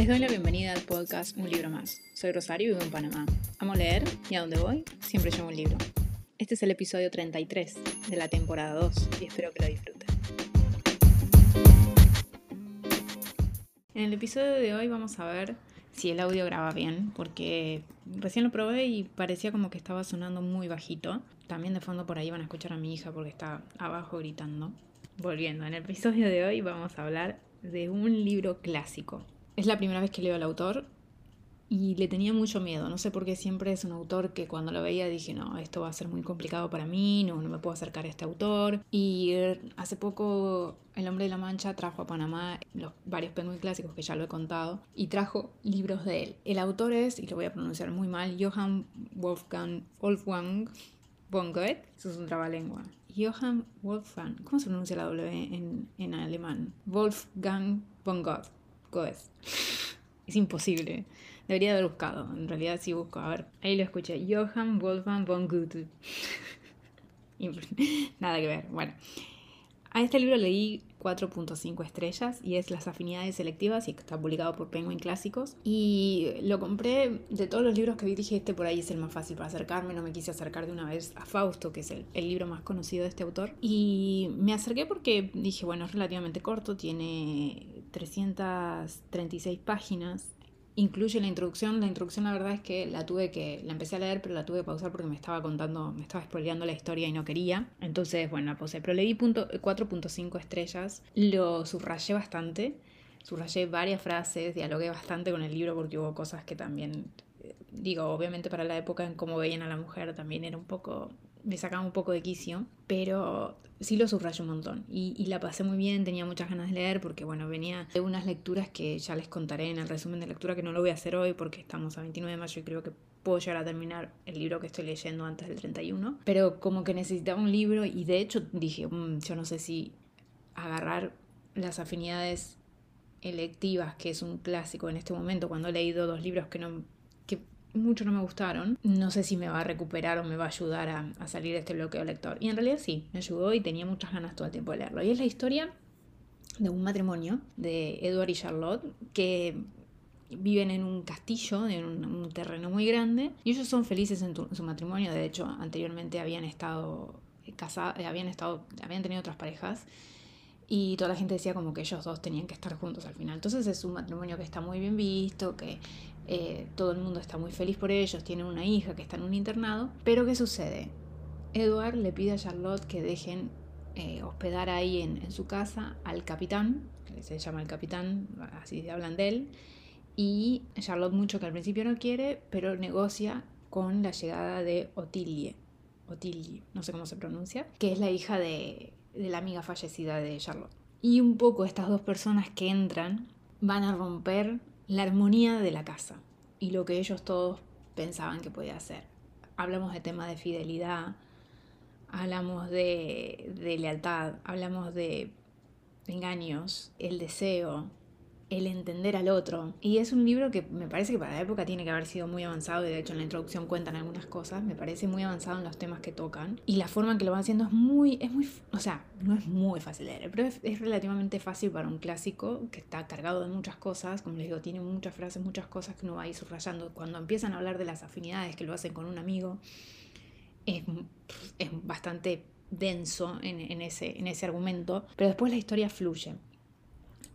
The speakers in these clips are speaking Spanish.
Les doy la bienvenida al podcast Un libro más. Soy Rosario y vivo en Panamá. Amo leer y a donde voy siempre llevo un libro. Este es el episodio 33 de la temporada 2 y espero que lo disfruten. En el episodio de hoy vamos a ver si el audio graba bien, porque recién lo probé y parecía como que estaba sonando muy bajito. También de fondo por ahí van a escuchar a mi hija porque está abajo gritando. Volviendo, en el episodio de hoy vamos a hablar de un libro clásico. Es la primera vez que leo al autor y le tenía mucho miedo. No sé por qué siempre es un autor que cuando lo veía dije, no, esto va a ser muy complicado para mí, no, no me puedo acercar a este autor. Y er, hace poco El Hombre de la Mancha trajo a Panamá los varios penguin clásicos que ya lo he contado y trajo libros de él. El autor es, y lo voy a pronunciar muy mal, Johann Wolfgang, Wolfgang von Goethe. Eso es un trabalengua. Johann Wolfgang, ¿cómo se pronuncia la W en, en alemán? Wolfgang von Goethe. Es imposible. Debería haber buscado. En realidad sí busco. A ver, ahí lo escuché. Johann Wolfgang von Goethe. Nada que ver. Bueno. A este libro leí 4.5 estrellas y es Las afinidades selectivas y está publicado por Penguin Clásicos. Y lo compré de todos los libros que vi, dije este por ahí es el más fácil para acercarme, no me quise acercar de una vez a Fausto, que es el, el libro más conocido de este autor. Y me acerqué porque dije, bueno, es relativamente corto, tiene 336 páginas, incluye la introducción. La introducción la verdad es que la tuve que, la empecé a leer, pero la tuve que pausar porque me estaba contando, me estaba spoileando la historia y no quería. Entonces, bueno, la pausé. Pero leí 4.5 estrellas, lo subrayé bastante, subrayé varias frases, dialogué bastante con el libro porque hubo cosas que también, eh, digo, obviamente para la época en cómo veían a la mujer también era un poco me sacaba un poco de quicio, pero sí lo subrayé un montón. Y, la pasé muy bien, tenía muchas ganas de leer porque bueno, venía de unas lecturas que ya les contaré en el resumen de lectura que no lo voy a hacer hoy porque estamos a 29 de mayo y creo que puedo llegar a terminar el libro que estoy leyendo antes del 31, pero como que necesitaba un libro y de hecho dije, mm, yo no sé si agarrar las afinidades electivas, que es un clásico en este momento, cuando he leído dos libros que no mucho no me gustaron. No sé si me va a recuperar o me va a ayudar a, salir de este bloqueo lector. Y en realidad sí, me ayudó y tenía muchas ganas todo el tiempo de leerlo. Y es la historia de un matrimonio de Edward y Charlotte que viven en un castillo, en un, terreno muy grande, y ellos son felices en, su matrimonio. De hecho, anteriormente habían estado casados, habían estado, habían tenido otras parejas. Y toda la gente decía como que ellos dos tenían que estar juntos al final. Entonces es un matrimonio que está muy bien visto, que eh, todo el mundo está muy feliz por ellos, tienen una hija que está en un internado, pero ¿qué sucede? Edward le pide a Charlotte que dejen eh, hospedar ahí en, su casa al capitán, que se llama el capitán, así hablan de él, y Charlotte mucho que al principio no quiere, pero negocia con la llegada de Otilie, Otilie, no sé cómo se pronuncia, que es la hija de, de la amiga fallecida de Charlotte. Y un poco estas dos personas que entran van a romper la armonía de la casa y lo que ellos todos pensaban que podía hacer. Hablamos de tema de fidelidad, hablamos de, de lealtad, hablamos de engaños, el deseo, el entender al otro. Y es un libro que me parece que para la época tiene que haber sido muy avanzado, y de hecho en la introducción cuentan algunas cosas, me parece muy avanzado en los temas que tocan. Y la forma en que lo van haciendo es muy, es muy, o sea, no es muy fácil leer, pero es, relativamente fácil para un clásico que está cargado de muchas cosas, como les digo, tiene muchas frases, muchas cosas que uno va a ir subrayando. Cuando empiezan a hablar de las afinidades que lo hacen con un amigo, es, es bastante denso en, en, ese, en ese argumento, pero después la historia fluye.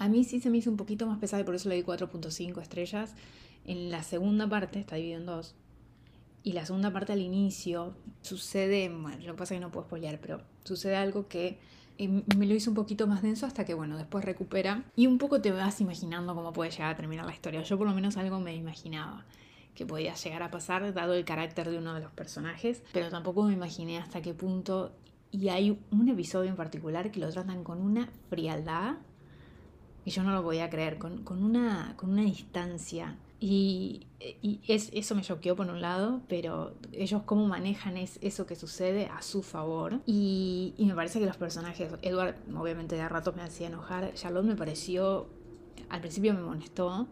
A mí sí se me hizo un poquito más pesado y por eso le di 4.5 estrellas. En la segunda parte, está dividido en dos, y la segunda parte al inicio sucede, bueno, lo que pasa es que no puedo spoilear, pero sucede algo que eh, me lo hizo un poquito más denso hasta que, bueno, después recupera y un poco te vas imaginando cómo puede llegar a terminar la historia. Yo por lo menos algo me imaginaba que podía llegar a pasar dado el carácter de uno de los personajes, pero tampoco me imaginé hasta qué punto. Y hay un episodio en particular que lo tratan con una frialdad y yo no lo podía creer, con, una, con una distancia. Y, es, eso me choqueó por un lado, pero ellos cómo manejan es, eso que sucede a su favor. Y, me parece que los personajes, Edward obviamente de rato me hacía enojar, Charlotte me pareció, al principio me molestó,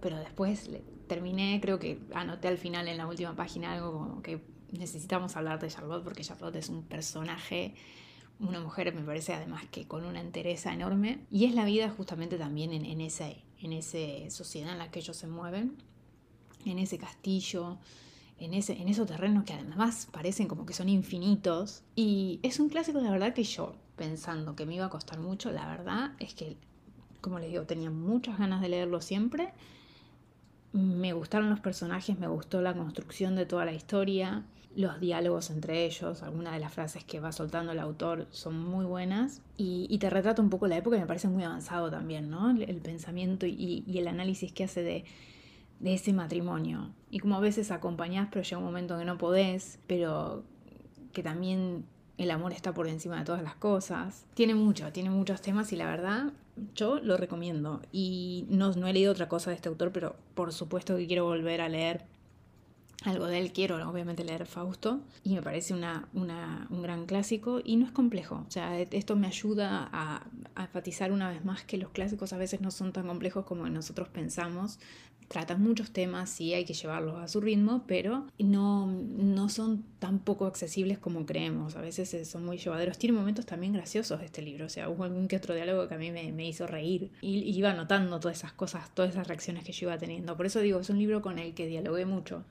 pero después terminé, creo que anoté al final en la última página algo como que necesitamos hablar de Charlotte porque Charlotte es un personaje una mujer me parece además que con una entereza enorme y es la vida justamente también en, ese, en esa sociedad en la que ellos se mueven, en ese castillo, en, ese, en esos terrenos que además parecen como que son infinitos. Y es un clásico, la verdad, que yo, pensando que me iba a costar mucho, la verdad es que, como les digo, tenía muchas ganas de leerlo siempre. Me gustaron los personajes, me gustó la construcción de toda la historia, los diálogos entre ellos, algunas de las frases que va soltando el autor son muy buenas y, te retrata un poco la época me parece muy avanzado también, ¿no? El, pensamiento y, el análisis que hace de, de ese matrimonio. Y como a veces acompañás, pero llega un momento que no podés, pero que también el amor está por encima de todas las cosas. Tiene mucho, tiene muchos temas y la verdad yo lo recomiendo. Y no, no he leído otra cosa de este autor, pero por supuesto que quiero volver a leer algo de él. Quiero obviamente leer Fausto y me parece una, un gran clásico y no es complejo. O sea, esto me ayuda a, a enfatizar una vez más que los clásicos a veces no son tan complejos como nosotros pensamos tratan muchos temas, sí hay que llevarlos a su ritmo, pero no, no son tan poco accesibles como creemos. A veces eh, son muy llevaderos. Tiene momentos también graciosos este libro, o sea, hubo algún que otro diálogo que a mí me, hizo reír. Y, iba notando todas esas cosas, todas esas reacciones que yo iba teniendo. Por eso digo, es un libro con el que dialogué mucho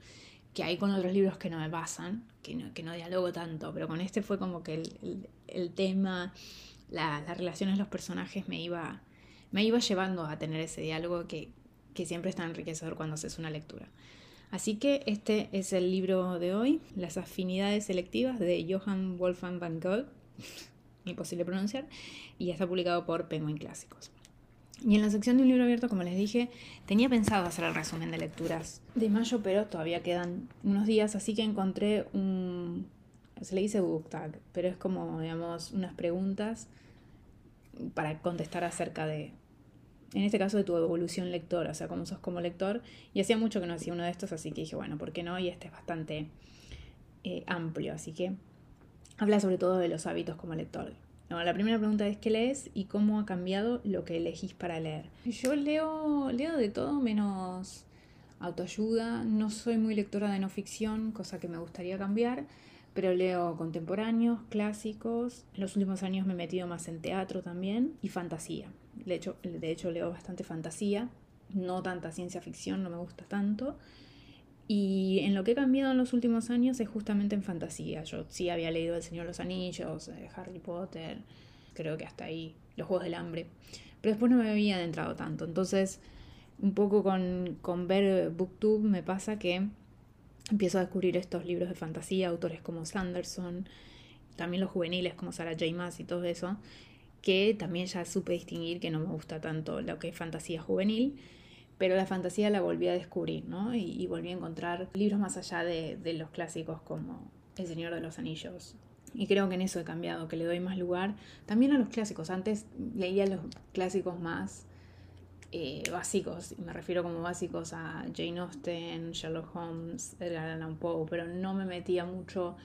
que hay con otros libros que no me pasan, que no, que no dialogo tanto, pero con este fue como que el, tema, las relaciones, los personajes me iba, me iba llevando a tener ese diálogo que, que siempre es tan enriquecedor cuando haces una lectura. Así que este es el libro de hoy, Las afinidades selectivas de Johann Wolfgang van Gogh, imposible pronunciar, y está publicado por Penguin Clásicos. Y en la sección de un libro abierto, como les dije, tenía pensado hacer el resumen de lecturas de mayo, pero todavía quedan unos días, así que encontré un... se le dice book tag, pero es como, digamos, unas preguntas para contestar acerca de en este caso de tu evolución lectora, o sea, cómo sos como lector. Y hacía mucho que no hacía uno de estos, así que dije, bueno, ¿por qué no? Y este es bastante eh, amplio, así que habla sobre todo de los hábitos como lector. La primera pregunta es ¿qué lees y cómo ha cambiado lo que elegís para leer? Yo leo, leo de todo menos autoayuda, no soy muy lectora de no ficción, cosa que me gustaría cambiar, pero leo contemporáneos, clásicos, en los últimos años me he metido más en teatro también y fantasía. De hecho, de hecho leo bastante fantasía, no tanta ciencia ficción, no me gusta tanto. Y en lo que he cambiado en los últimos años es justamente en fantasía. Yo sí había leído El Señor de los Anillos, eh, Harry Potter, creo que hasta ahí, Los Juegos del Hambre. Pero después no me había adentrado tanto. Entonces, un poco con, con ver Booktube me pasa que empiezo a descubrir estos libros de fantasía, autores como Sanderson, también los juveniles como Sarah J. Maas y todo eso, que también ya supe distinguir que no me gusta tanto lo que es fantasía juvenil, pero la fantasía la volví a descubrir, ¿no? Y, volví a encontrar libros más allá de, los clásicos como El Señor de los Anillos. Y creo que en eso he cambiado, que le doy más lugar también a los clásicos. Antes leía los clásicos más eh, básicos, y me refiero como básicos a Jane Austen, Sherlock Holmes, Edgar Allan Poe, pero no me metía mucho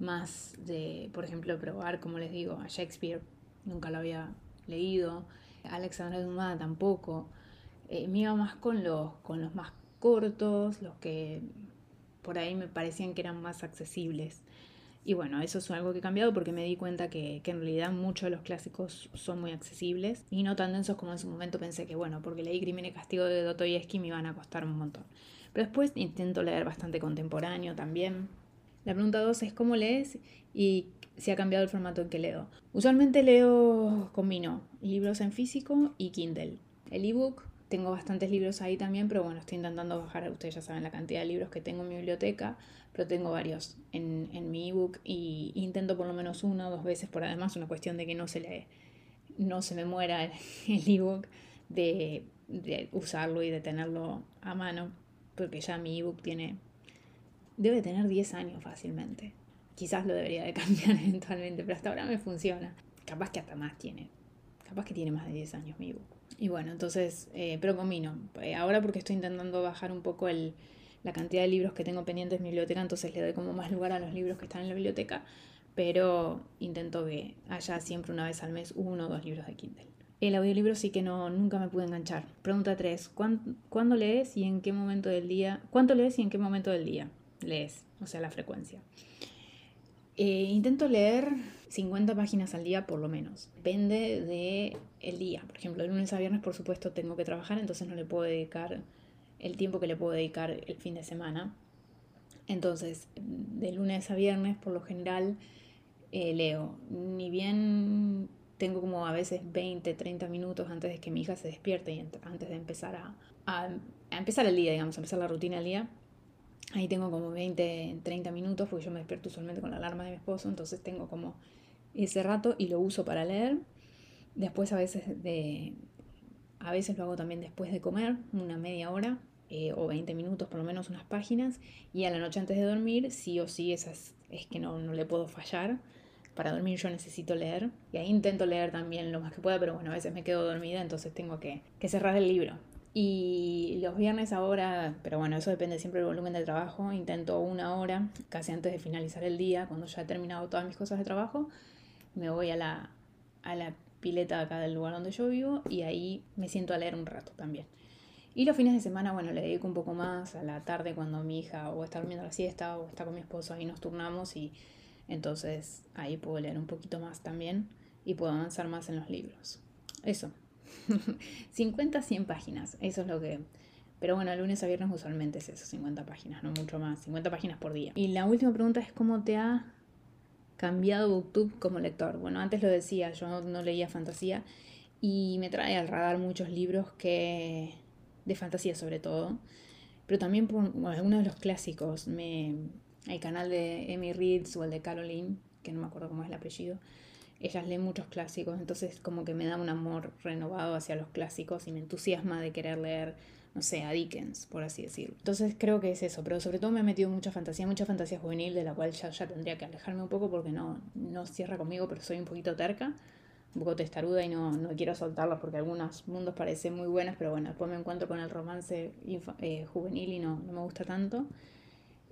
más de, por ejemplo, probar, como les digo, a Shakespeare nunca lo había leído, Alexandre Dumas tampoco. Eh, me iba más con los, con los más cortos, los que por ahí me parecían que eran más accesibles. Y bueno, eso es algo que he cambiado porque me di cuenta que, en realidad muchos de los clásicos son muy accesibles y no tan densos como en su momento pensé que, bueno, porque leí Crimen y Castigo de Dostoyevsky me iban a costar un montón. Pero después intento leer bastante contemporáneo también. La pregunta dos es cómo lees y si ha cambiado el formato en que leo. Usualmente leo, combino libros en físico y Kindle. El ebook, tengo bastantes libros ahí también, pero bueno, estoy intentando bajar, ustedes ya saben la cantidad de libros que tengo en mi biblioteca, pero tengo varios en, en mi ebook y intento por lo menos una o dos veces, por además una cuestión de que no se, le, no se me muera el, ebook, de, de usarlo y de tenerlo a mano, porque ya mi ebook tiene, debe tener 10 años fácilmente quizás lo debería de cambiar eventualmente, pero hasta ahora me funciona. Capaz que hasta más tiene. Capaz que tiene más de 10 años mi ebook. Y bueno, entonces, eh, pero combino. Eh, ahora porque estoy intentando bajar un poco el, la cantidad de libros que tengo pendientes en mi biblioteca, entonces le doy como más lugar a los libros que están en la biblioteca, pero intento que haya siempre una vez al mes uno o dos libros de Kindle. El audiolibro sí que no, nunca me pude enganchar. Pregunta 3. ¿Cuándo lees y en qué momento del día? ¿Cuánto lees y en qué momento del día lees? O sea, la frecuencia. Eh, intento leer 50 páginas al día por lo menos. Depende de el día. Por ejemplo, de lunes a viernes, por supuesto, tengo que trabajar, entonces no le puedo dedicar el tiempo que le puedo dedicar el fin de semana. Entonces, de lunes a viernes, por lo general, eh, leo. Ni bien tengo como a veces 20, 30 minutos antes de que mi hija se despierte y antes de empezar a, a, empezar el día, digamos, a empezar la rutina del día. Ahí tengo como 20, 30 minutos porque yo me despierto usualmente con la alarma de mi esposo, entonces tengo como ese rato y lo uso para leer. Después a veces de a veces lo hago también después de comer, una media hora eh, o 20 minutos por lo menos unas páginas y a la noche antes de dormir sí o sí esas es que no, no le puedo fallar para dormir yo necesito leer. Y ahí intento leer también lo más que pueda, pero bueno, a veces me quedo dormida, entonces tengo que, cerrar el libro. Y los viernes ahora, pero bueno, eso depende siempre del volumen de trabajo, intento una hora, casi antes de finalizar el día, cuando ya he terminado todas mis cosas de trabajo, me voy a la, a la pileta acá del lugar donde yo vivo y ahí me siento a leer un rato también. Y los fines de semana, bueno, le dedico un poco más a la tarde cuando mi hija o está durmiendo la siesta o está con mi esposo, y nos turnamos y entonces ahí puedo leer un poquito más también y puedo avanzar más en los libros. Eso. 50, 100 páginas. Eso es lo que... Pero bueno, lunes a viernes usualmente es eso, 50 páginas, no mucho más. 50 páginas por día. Y la última pregunta es cómo te ha cambiado Booktube como lector. Bueno, antes lo decía, yo no leía fantasía y me trae al radar muchos libros que de fantasía sobre todo, pero también por algunos de los clásicos. Me, el canal de Emmy Reeds o el de Caroline, que no me acuerdo cómo es el apellido, ellas leen muchos clásicos, entonces como que me da un amor renovado hacia los clásicos y me entusiasma de querer leer, no sé, a Dickens, por así decirlo. Entonces creo que es eso, pero sobre todo me he metido mucha fantasía, mucha fantasía juvenil, de la cual ya, ya tendría que alejarme un poco porque no, no cierra conmigo, pero soy un poquito terca, un poco testaruda y no, no quiero soltarla porque algunos mundos parecen muy buenos, pero bueno, después me encuentro con el romance eh, juvenil y no, no me gusta tanto.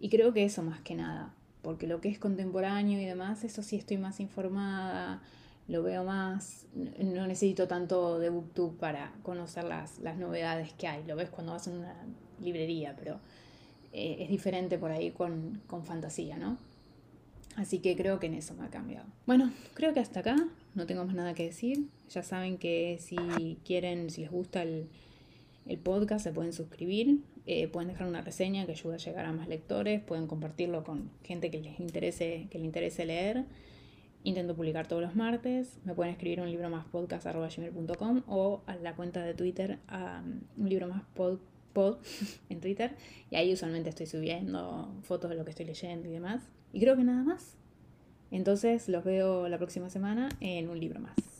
Y creo que eso más que nada, porque lo que es contemporáneo y demás, eso sí estoy más informada, lo veo más, no necesito tanto de Booktube para conocer las, las novedades que hay, lo ves cuando vas a una librería, pero eh, es diferente por ahí con, con fantasía, ¿no? Así que creo que en eso me ha cambiado. Bueno, creo que hasta acá no tengo más nada que decir. Ya saben que si quieren, si les gusta el, el podcast, se pueden suscribir. Eh, pueden dejar una reseña que ayuda a llegar a más lectores, pueden compartirlo con gente que les interese, que le interese leer. Intento publicar todos los martes. Me pueden escribir un libro más podcast.gmail.com o a la cuenta de Twitter un libro más pod, en Twitter. Y ahí usualmente estoy subiendo fotos de lo que estoy leyendo y demás. Y creo que nada más. Entonces los veo la próxima semana en un libro más.